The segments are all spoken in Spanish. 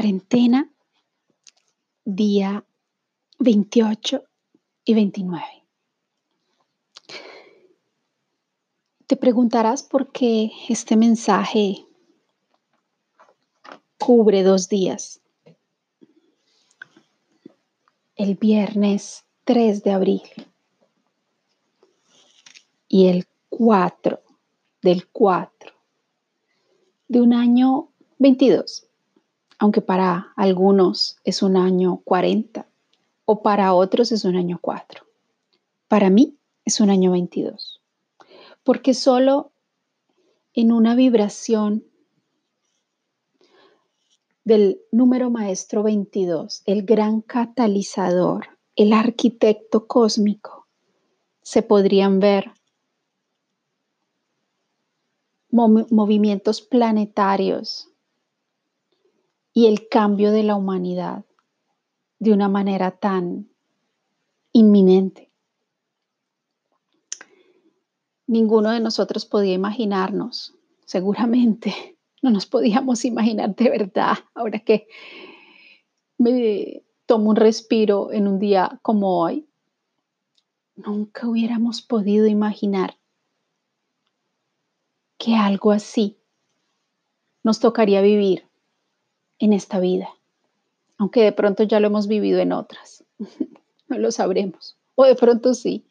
Cuarentena, día 28 y 29. Te preguntarás por qué este mensaje cubre dos días. El viernes 3 de abril y el 4 del 4 de un año 22 aunque para algunos es un año 40 o para otros es un año 4. Para mí es un año 22, porque solo en una vibración del número maestro 22, el gran catalizador, el arquitecto cósmico, se podrían ver movimientos planetarios y el cambio de la humanidad de una manera tan inminente. Ninguno de nosotros podía imaginarnos, seguramente no nos podíamos imaginar de verdad, ahora que me tomo un respiro en un día como hoy, nunca hubiéramos podido imaginar que algo así nos tocaría vivir en esta vida, aunque de pronto ya lo hemos vivido en otras, no lo sabremos, o de pronto sí.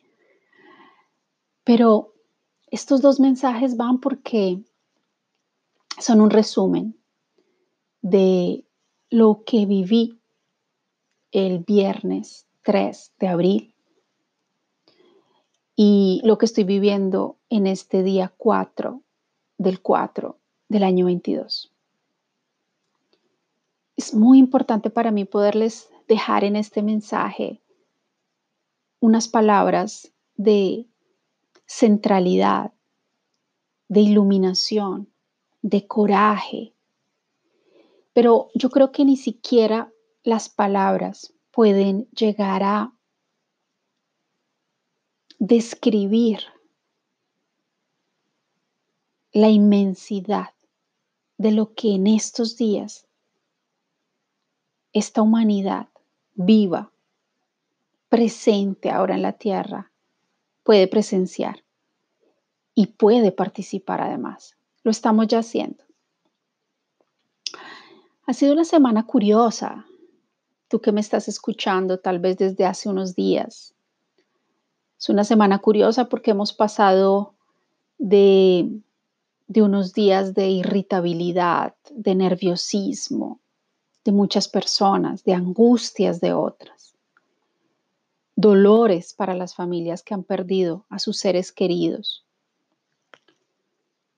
Pero estos dos mensajes van porque son un resumen de lo que viví el viernes 3 de abril y lo que estoy viviendo en este día 4 del 4 del año 22 es muy importante para mí poderles dejar en este mensaje unas palabras de centralidad, de iluminación, de coraje. Pero yo creo que ni siquiera las palabras pueden llegar a describir la inmensidad de lo que en estos días esta humanidad viva, presente ahora en la tierra, puede presenciar y puede participar además. Lo estamos ya haciendo. Ha sido una semana curiosa. Tú que me estás escuchando tal vez desde hace unos días. Es una semana curiosa porque hemos pasado de, de unos días de irritabilidad, de nerviosismo, de muchas personas, de angustias de otras, dolores para las familias que han perdido a sus seres queridos,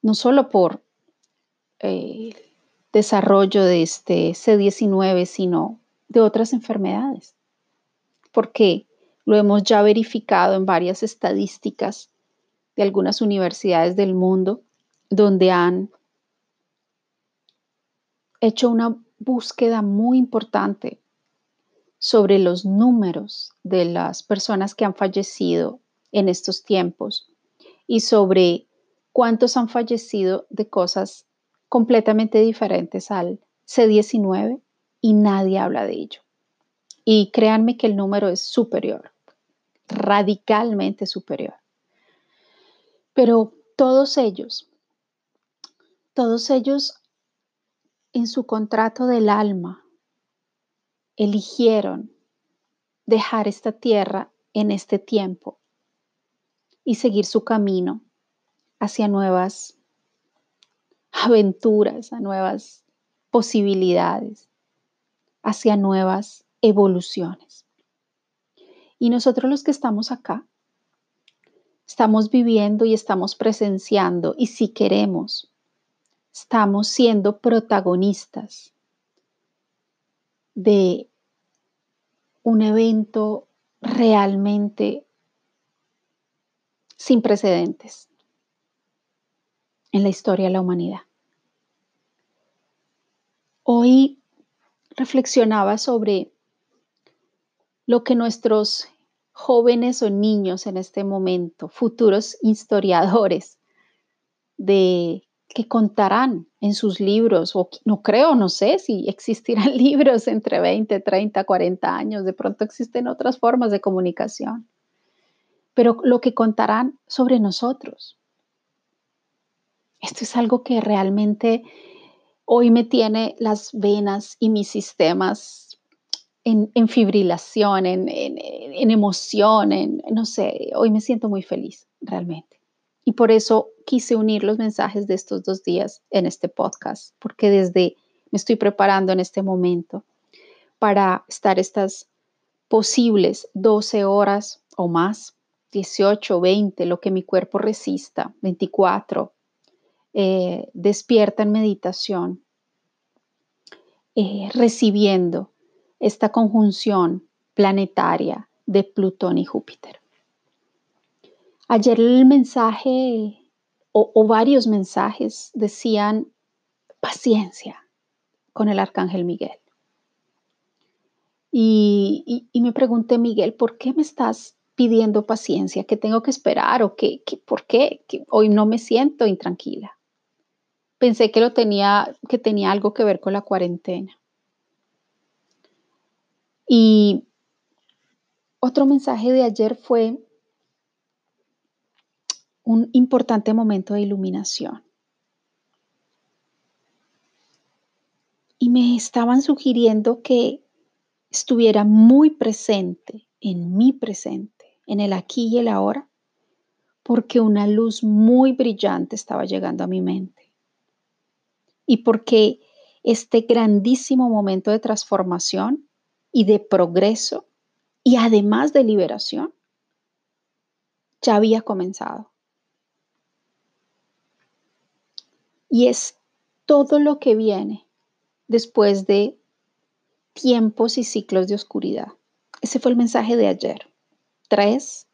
no solo por el eh, desarrollo de este C19, sino de otras enfermedades, porque lo hemos ya verificado en varias estadísticas de algunas universidades del mundo, donde han hecho una búsqueda muy importante sobre los números de las personas que han fallecido en estos tiempos y sobre cuántos han fallecido de cosas completamente diferentes al C19 y nadie habla de ello. Y créanme que el número es superior, radicalmente superior. Pero todos ellos, todos ellos en su contrato del alma eligieron dejar esta tierra en este tiempo y seguir su camino hacia nuevas aventuras, a nuevas posibilidades, hacia nuevas evoluciones. Y nosotros los que estamos acá, estamos viviendo y estamos presenciando y si queremos estamos siendo protagonistas de un evento realmente sin precedentes en la historia de la humanidad. Hoy reflexionaba sobre lo que nuestros jóvenes o niños en este momento, futuros historiadores de que contarán en sus libros, o no creo, no sé si existirán libros entre 20, 30, 40 años, de pronto existen otras formas de comunicación, pero lo que contarán sobre nosotros. Esto es algo que realmente hoy me tiene las venas y mis sistemas en, fibrilación, en, en emoción, en, no sé, hoy me siento muy feliz, realmente. Y por eso quise unir los mensajes de estos dos días en este podcast, porque desde me estoy preparando en este momento para estar estas posibles 12 horas o más, 18, 20, lo que mi cuerpo resista, 24, eh, despierta en meditación, eh, recibiendo esta conjunción planetaria de Plutón y Júpiter. Ayer el mensaje o, varios mensajes decían paciencia con el arcángel Miguel. Y, me pregunté, Miguel, ¿por qué me estás pidiendo paciencia? ¿Qué tengo que esperar? ¿O qué, por qué? hoy no me siento intranquila. Pensé que lo tenía, que tenía algo que ver con la cuarentena. Y otro mensaje de ayer fue un importante momento de iluminación. Y me estaban sugiriendo que estuviera muy presente en mi presente, en el aquí y el ahora, porque una luz muy brillante estaba llegando a mi mente. Y porque este grandísimo momento de transformación y de progreso y además de liberación ya había comenzado. Y es todo lo que viene después de tiempos y ciclos de oscuridad. Ese fue el mensaje de ayer, 3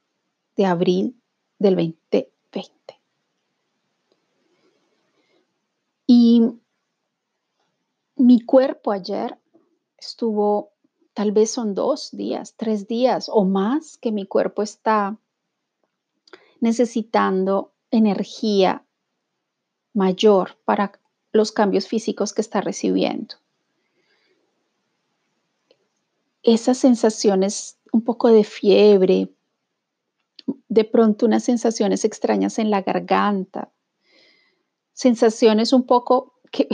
de abril del 2020. Y mi cuerpo ayer estuvo, tal vez son dos días, tres días o más que mi cuerpo está necesitando energía mayor para los cambios físicos que está recibiendo. Esas sensaciones, un poco de fiebre, de pronto unas sensaciones extrañas en la garganta, sensaciones un poco que,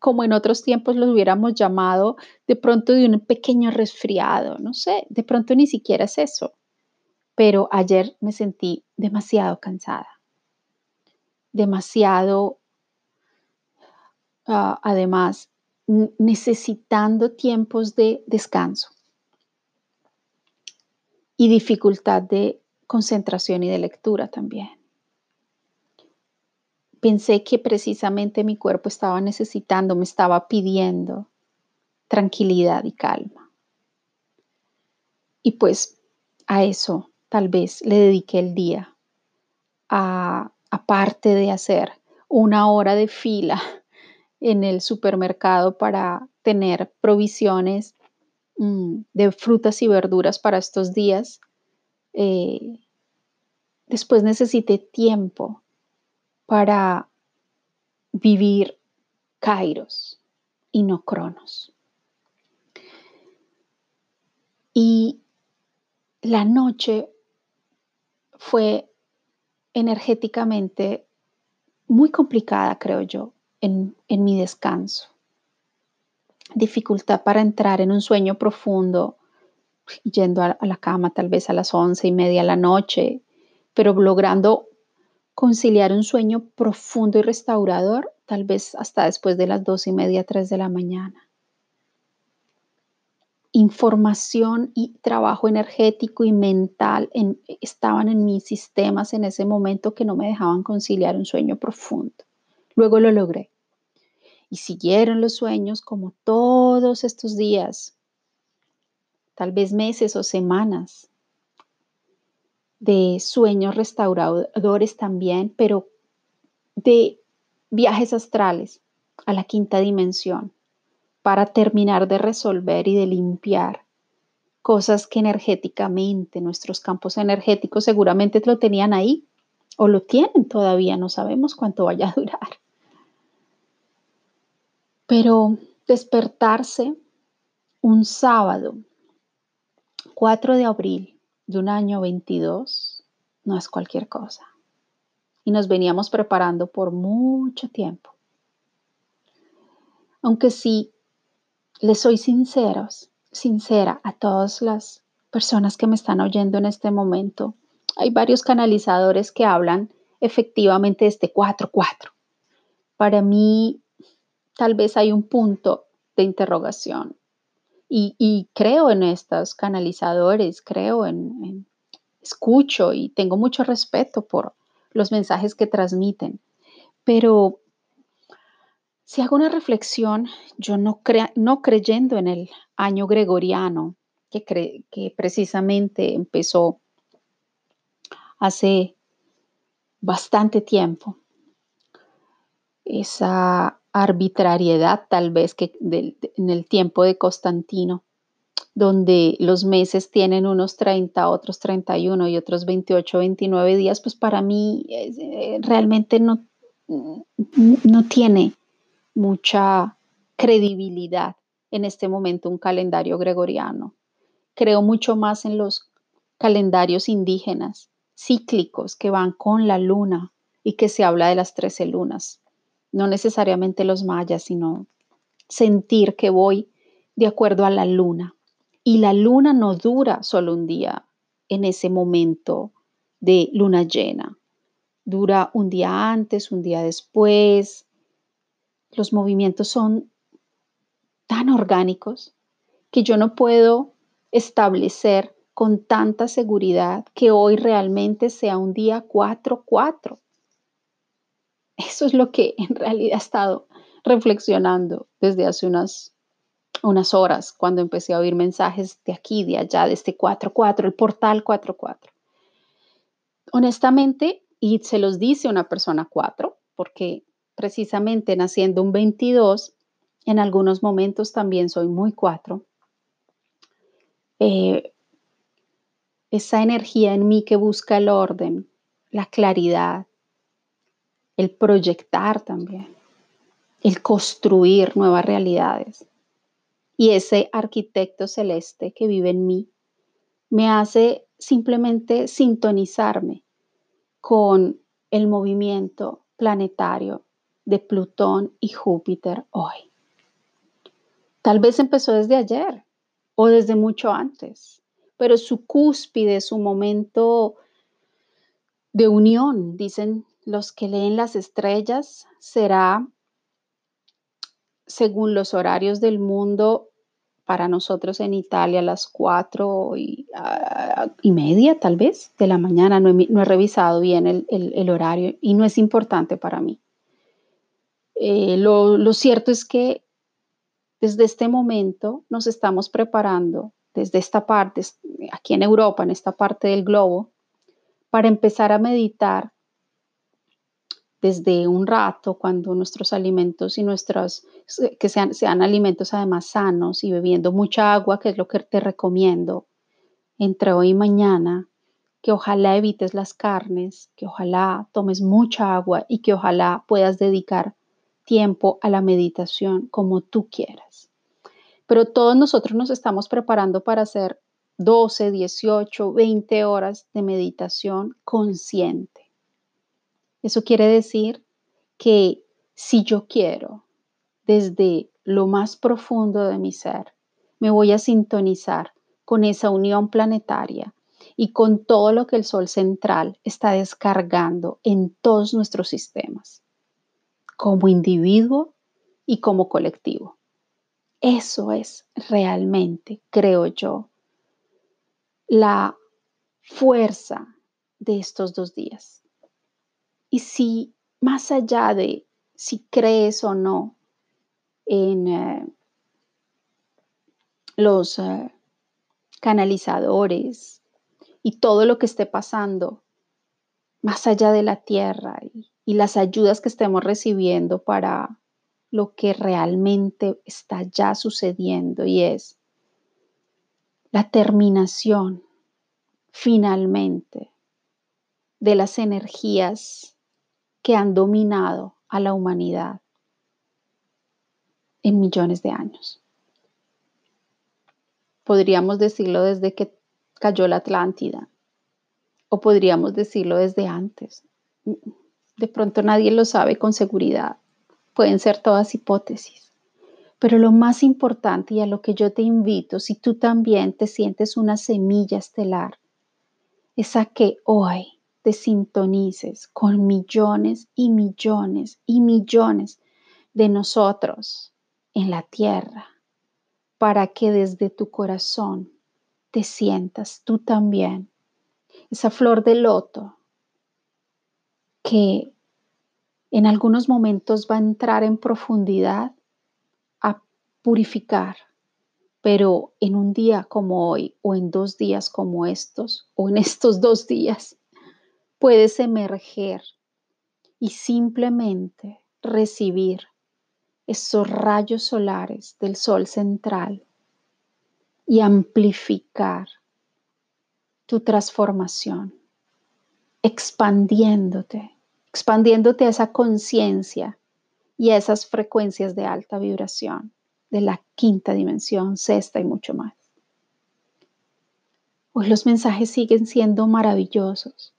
como en otros tiempos los hubiéramos llamado de pronto de un pequeño resfriado, no sé, de pronto ni siquiera es eso, pero ayer me sentí demasiado cansada demasiado, ah, además, necesitando tiempos de descanso y dificultad de concentración y de lectura también. Pensé que precisamente mi cuerpo estaba necesitando, me estaba pidiendo tranquilidad y calma. Y pues a eso tal vez le dediqué el día, a aparte de hacer una hora de fila en el supermercado para tener provisiones mm, de frutas y verduras para estos días, eh, después necesité tiempo para vivir Kairos y no Cronos. Y la noche fue energéticamente muy complicada, creo yo, en, mi descanso. Dificultad para entrar en un sueño profundo, yendo a, la cama tal vez a las once y media de la noche, pero logrando conciliar un sueño profundo y restaurador, tal vez hasta después de las dos y media, tres de la mañana información y trabajo energético y mental estaban en mis sistemas en ese momento que no me dejaban conciliar un sueño profundo. Luego lo logré. Y siguieron los sueños como todos estos días, tal vez meses o semanas, de sueños restauradores también, pero de viajes astrales a la quinta dimensión para terminar de resolver y de limpiar cosas que energéticamente, nuestros campos energéticos seguramente lo tenían ahí o lo tienen todavía, no sabemos cuánto vaya a durar. Pero despertarse un sábado, 4 de abril de un año 22, no es cualquier cosa. Y nos veníamos preparando por mucho tiempo. Aunque sí, les soy sinceros, sincera a todas las personas que me están oyendo en este momento, hay varios canalizadores que hablan efectivamente de este 4-4. Para mí, tal vez hay un punto de interrogación. Y, creo en estos canalizadores, creo en, escucho y tengo mucho respeto por los mensajes que transmiten. Pero si hago una reflexión, yo no, no creyendo en el año gregoriano, que, precisamente empezó hace bastante tiempo, esa arbitrariedad tal vez que en el tiempo de Constantino, donde los meses tienen unos 30, otros 31 y otros 28, 29 días, pues para mí eh, realmente no, no tiene mucha credibilidad en este momento un calendario gregoriano. Creo mucho más en los calendarios indígenas, cíclicos, que van con la luna y que se habla de las 13 lunas no necesariamente los mayas, sino sentir que voy de acuerdo a la luna. Y la luna no dura solo un día en ese momento de luna llena. Dura un día antes, un día después. Los movimientos son tan orgánicos que yo no puedo establecer con tanta seguridad que hoy realmente sea un día 4-4. Eso es lo que en realidad he estado reflexionando desde hace unas, unas horas cuando empecé a oír mensajes de aquí, de allá, de este 4-4, el portal 4-4. Honestamente, y se los dice una persona 4, porque precisamente naciendo un 22, en algunos momentos también soy muy 4. Eh, esa energía en mí que busca el orden, la claridad, el proyectar también, el construir nuevas realidades. Y ese arquitecto celeste que vive en mí me hace simplemente sintonizarme con el movimiento planetario de Plutón y Júpiter hoy. Tal vez empezó desde ayer o desde mucho antes, pero su cúspide, su momento de unión, dicen los que leen las estrellas será según los horarios del mundo para nosotros en Italia las cuatro y, media tal vez de la mañana. No he, revisado bien el, horario y no es importante para mí. Eh, lo, lo cierto es que desde este momento nos estamos preparando, desde esta parte, aquí en Europa, en esta parte del globo, para empezar a meditar desde un rato, cuando nuestros alimentos y nuestros, que sean, sean alimentos además sanos y bebiendo mucha agua, que es lo que te recomiendo entre hoy y mañana, que ojalá evites las carnes, que ojalá tomes mucha agua y que ojalá puedas dedicar tiempo a la meditación como tú quieras. Pero todos nosotros nos estamos preparando para hacer 12, 18, 20 horas de meditación consciente eso quiere decir que si yo quiero, desde lo más profundo de mi ser, me voy a sintonizar con esa unión planetaria y con todo lo que el Sol central está descargando en todos nuestros sistemas, como individuo y como colectivo. Eso es realmente, creo yo, la fuerza de estos dos días. Y si más allá de si crees o no en eh, los eh, canalizadores y todo lo que esté pasando más allá de la tierra y, y las ayudas que estemos recibiendo para lo que realmente está ya sucediendo y es la terminación finalmente de las energías que han dominado a la humanidad. en millones de años. Podríamos decirlo desde que cayó la Atlántida, o podríamos decirlo desde antes. De pronto nadie lo sabe con seguridad. Pueden ser todas hipótesis. Pero lo más importante y a lo que yo te invito, si tú también te sientes una semilla estelar, es a que hoy te sintonices con millones y millones y millones de nosotros en la tierra, para que desde tu corazón te sientas tú también esa flor de loto que en algunos momentos va a entrar en profundidad a purificar, pero en un día como hoy o en dos días como estos o en estos dos días puedes emerger y simplemente recibir esos rayos solares del sol central y amplificar tu transformación, expandiéndote, expandiéndote a esa conciencia y a esas frecuencias de alta vibración de la quinta dimensión, sexta y mucho más. Hoy los mensajes siguen siendo maravillosos,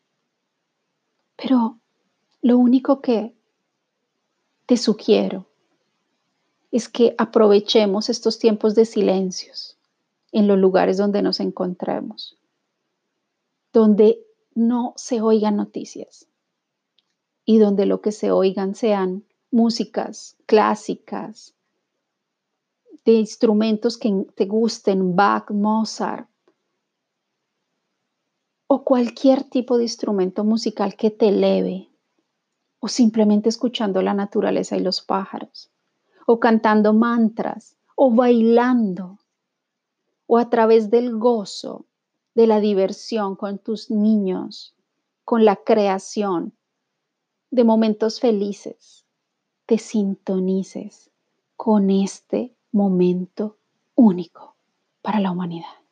pero lo único que te sugiero es que aprovechemos estos tiempos de silencios en los lugares donde nos encontremos, donde no se oigan noticias y donde lo que se oigan sean músicas clásicas, de instrumentos que te gusten, Bach, Mozart, o cualquier tipo de instrumento musical que te eleve, o simplemente escuchando la naturaleza y los pájaros, o cantando mantras, o bailando, o a través del gozo, de la diversión con tus niños, con la creación, de momentos felices, te sintonices con este momento único para la humanidad.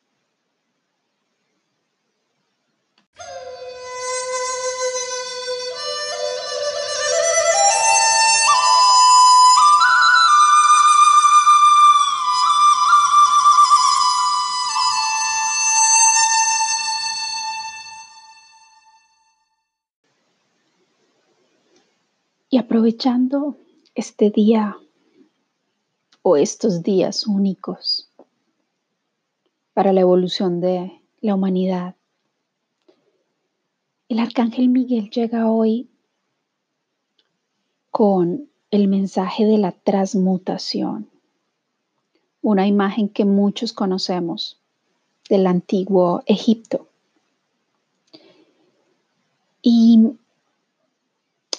Y aprovechando este día o estos días únicos para la evolución de la humanidad, el arcángel Miguel llega hoy con el mensaje de la transmutación, una imagen que muchos conocemos del antiguo Egipto. Y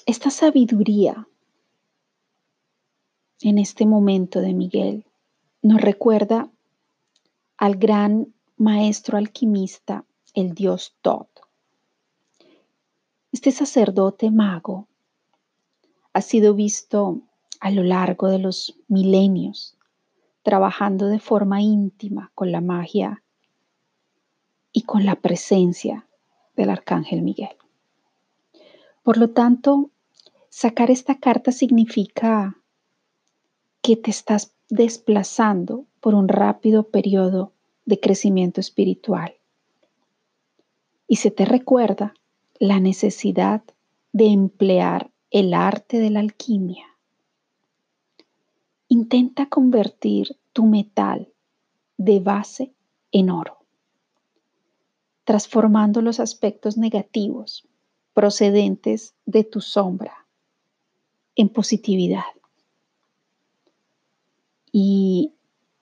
esta sabiduría en este momento de Miguel nos recuerda al gran maestro alquimista, el dios Thoth. Este sacerdote mago ha sido visto a lo largo de los milenios trabajando de forma íntima con la magia y con la presencia del arcángel Miguel. Por lo tanto, sacar esta carta significa que te estás desplazando por un rápido periodo de crecimiento espiritual. Y se te recuerda la necesidad de emplear el arte de la alquimia. Intenta convertir tu metal de base en oro, transformando los aspectos negativos procedentes de tu sombra en positividad. Y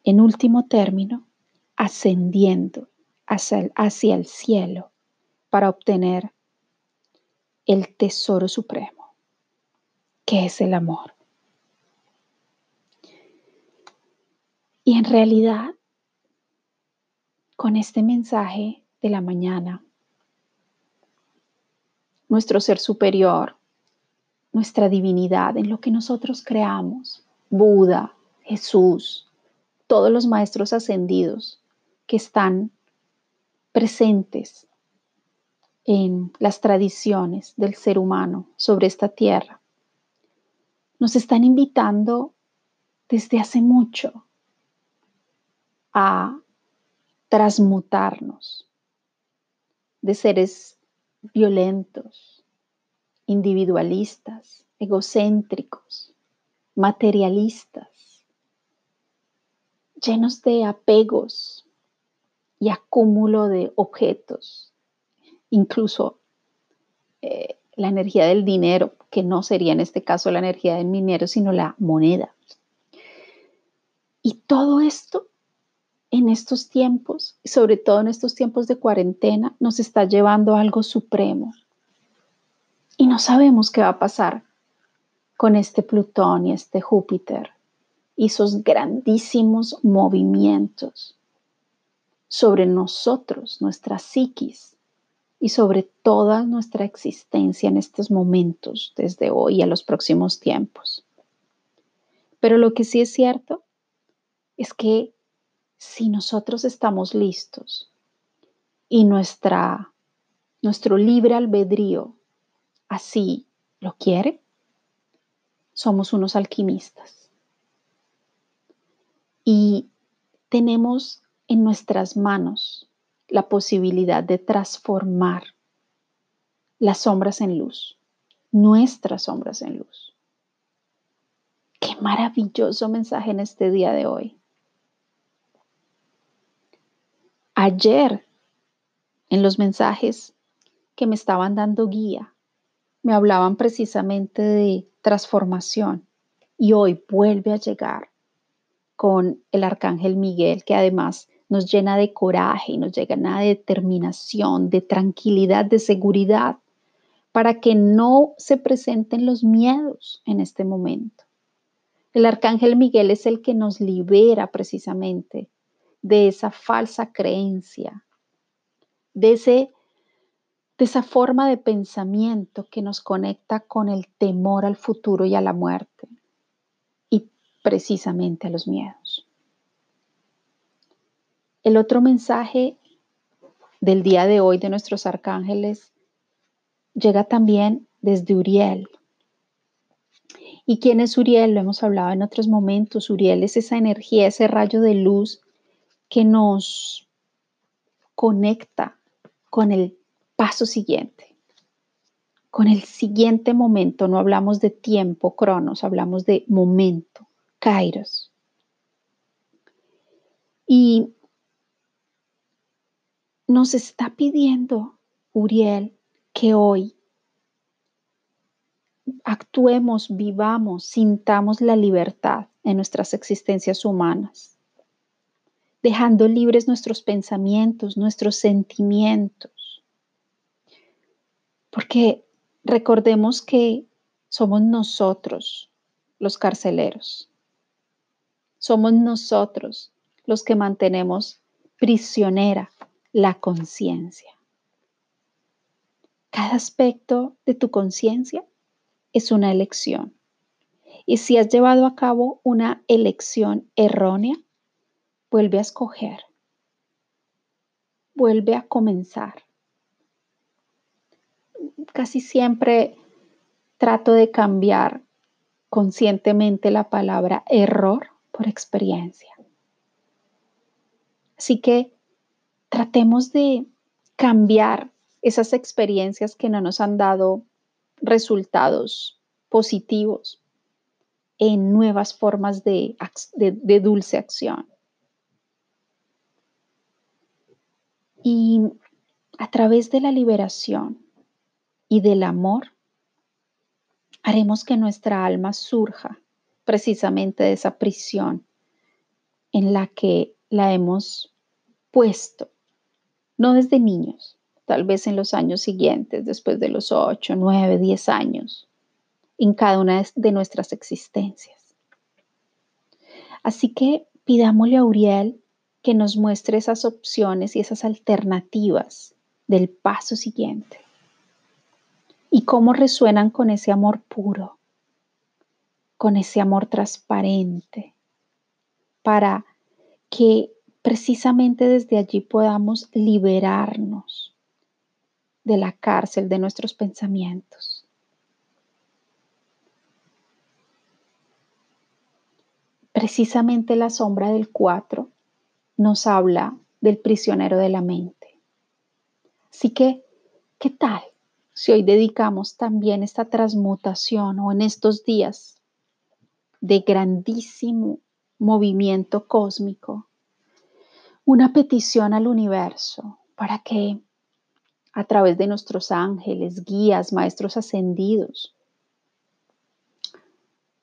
en último término, ascendiendo hacia el, hacia el cielo para obtener el tesoro supremo, que es el amor. Y en realidad, con este mensaje de la mañana, nuestro ser superior, nuestra divinidad, en lo que nosotros creamos, Buda, Jesús, todos los maestros ascendidos que están presentes en las tradiciones del ser humano sobre esta tierra, nos están invitando desde hace mucho a transmutarnos de seres violentos, individualistas, egocéntricos, materialistas, llenos de apegos y acúmulo de objetos, incluso eh, la energía del dinero, que no sería en este caso la energía del dinero, sino la moneda. Y todo esto en estos tiempos, sobre todo en estos tiempos de cuarentena, nos está llevando a algo supremo. Y no sabemos qué va a pasar con este Plutón y este Júpiter y sus grandísimos movimientos sobre nosotros, nuestra psiquis y sobre toda nuestra existencia en estos momentos, desde hoy a los próximos tiempos. Pero lo que sí es cierto es que si nosotros estamos listos y nuestra, nuestro libre albedrío así lo quiere, somos unos alquimistas. Y tenemos en nuestras manos la posibilidad de transformar las sombras en luz, nuestras sombras en luz. Qué maravilloso mensaje en este día de hoy. Ayer, en los mensajes que me estaban dando guía, me hablaban precisamente de transformación y hoy vuelve a llegar con el arcángel Miguel, que además nos llena de coraje y nos llena de determinación, de tranquilidad, de seguridad, para que no se presenten los miedos en este momento. El arcángel Miguel es el que nos libera precisamente de esa falsa creencia, de, ese, esa forma de pensamiento que nos conecta con el temor al futuro y a la muerte y precisamente a los miedos. El otro mensaje del día de hoy de nuestros arcángeles llega también desde Uriel. ¿Y quién es Uriel? Lo hemos hablado en otros momentos. Uriel es esa energía, ese rayo de luz que nos conecta con el paso siguiente, con el siguiente momento. No hablamos de tiempo, cronos, hablamos de momento, kairos. Y nos está pidiendo Uriel que hoy actuemos, vivamos, sintamos la libertad en nuestras existencias humanas dejando libres nuestros pensamientos, nuestros sentimientos. Porque recordemos que somos nosotros los carceleros. Somos nosotros los que mantenemos prisionera la conciencia. Cada aspecto de tu conciencia es una elección. Y si has llevado a cabo una elección errónea, Vuelve a escoger. Vuelve a comenzar. Casi siempre trato de cambiar conscientemente la palabra error por experiencia. Así que tratemos de cambiar esas experiencias que no nos han dado resultados positivos en nuevas formas de, de, dulce acción. Y a través de la liberación y del amor, haremos que nuestra alma surja precisamente de esa prisión en la que la hemos puesto, no desde niños, tal vez en los años siguientes, después de los 8, 9, 10 años, en cada una de nuestras existencias. Así que pidámosle a Uriel que nos muestre esas opciones y esas alternativas del paso siguiente. Y cómo resuenan con ese amor puro, con ese amor transparente, para que precisamente desde allí podamos liberarnos de la cárcel de nuestros pensamientos. precisamente la sombra del 4 nos habla del prisionero de la mente. Así que, ¿qué tal si hoy dedicamos también esta transmutación o en estos días de grandísimo movimiento cósmico, una petición al universo para que a través de nuestros ángeles, guías, maestros ascendidos,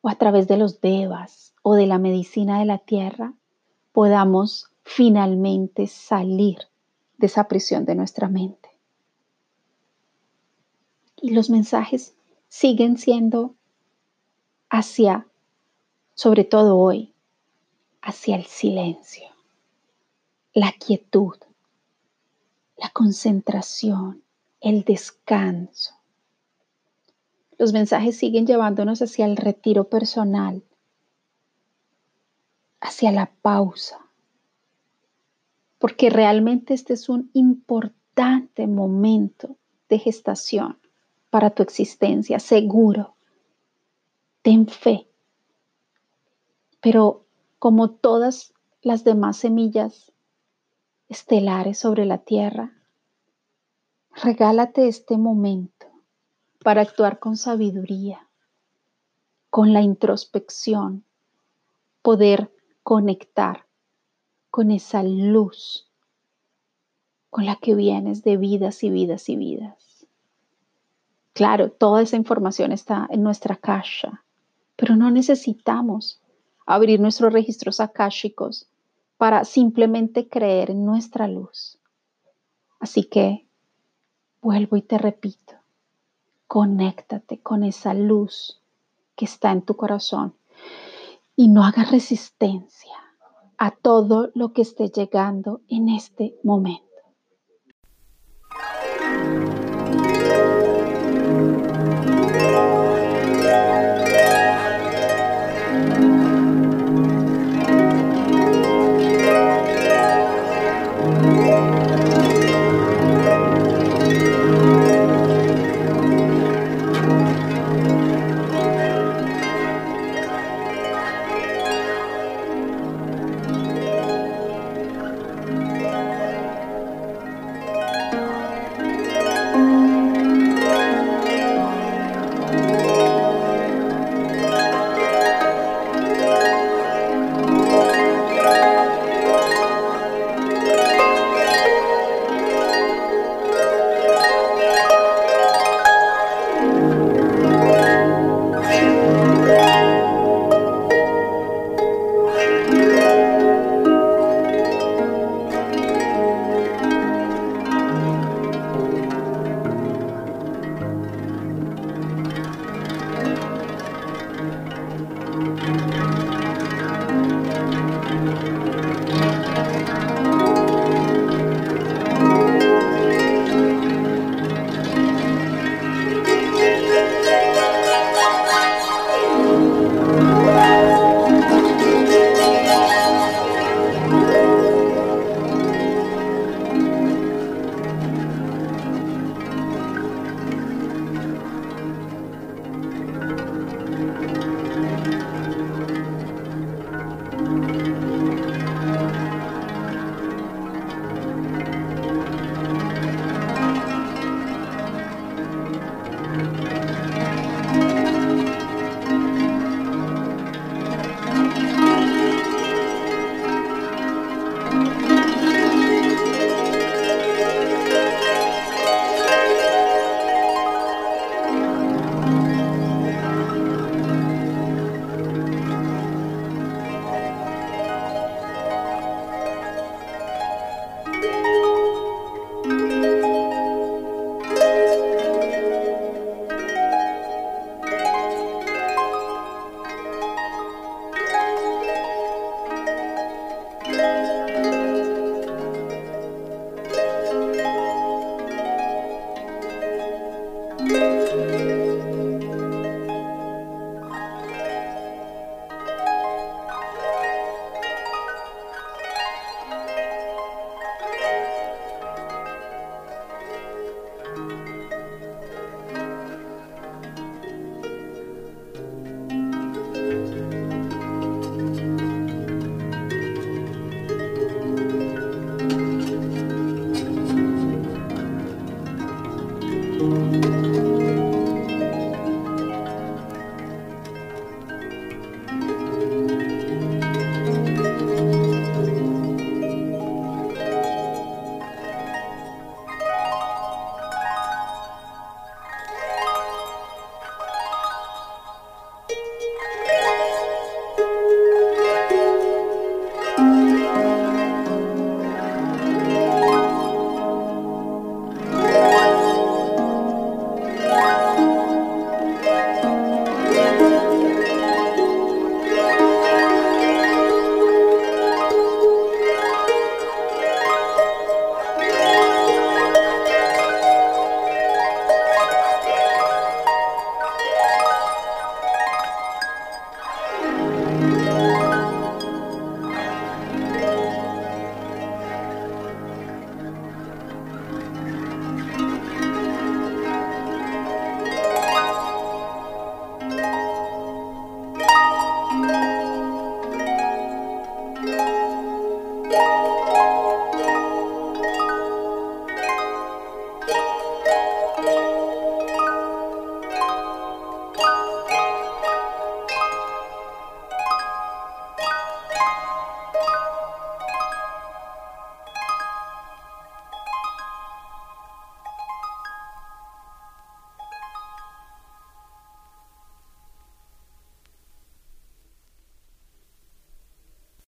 o a través de los devas o de la medicina de la tierra, podamos finalmente salir de esa prisión de nuestra mente. Y los mensajes siguen siendo hacia, sobre todo hoy, hacia el silencio, la quietud, la concentración, el descanso. Los mensajes siguen llevándonos hacia el retiro personal, hacia la pausa, porque realmente este es un importante momento de gestación para tu existencia, seguro. Ten fe. Pero como todas las demás semillas estelares sobre la tierra, regálate este momento para actuar con sabiduría, con la introspección, poder conectar con esa luz con la que vienes de vidas y vidas y vidas. Claro, toda esa información está en nuestra caja, pero no necesitamos abrir nuestros registros akáshicos para simplemente creer en nuestra luz. Así que vuelvo y te repito, conéctate con esa luz que está en tu corazón y no hagas resistencia a todo lo que esté llegando en este momento.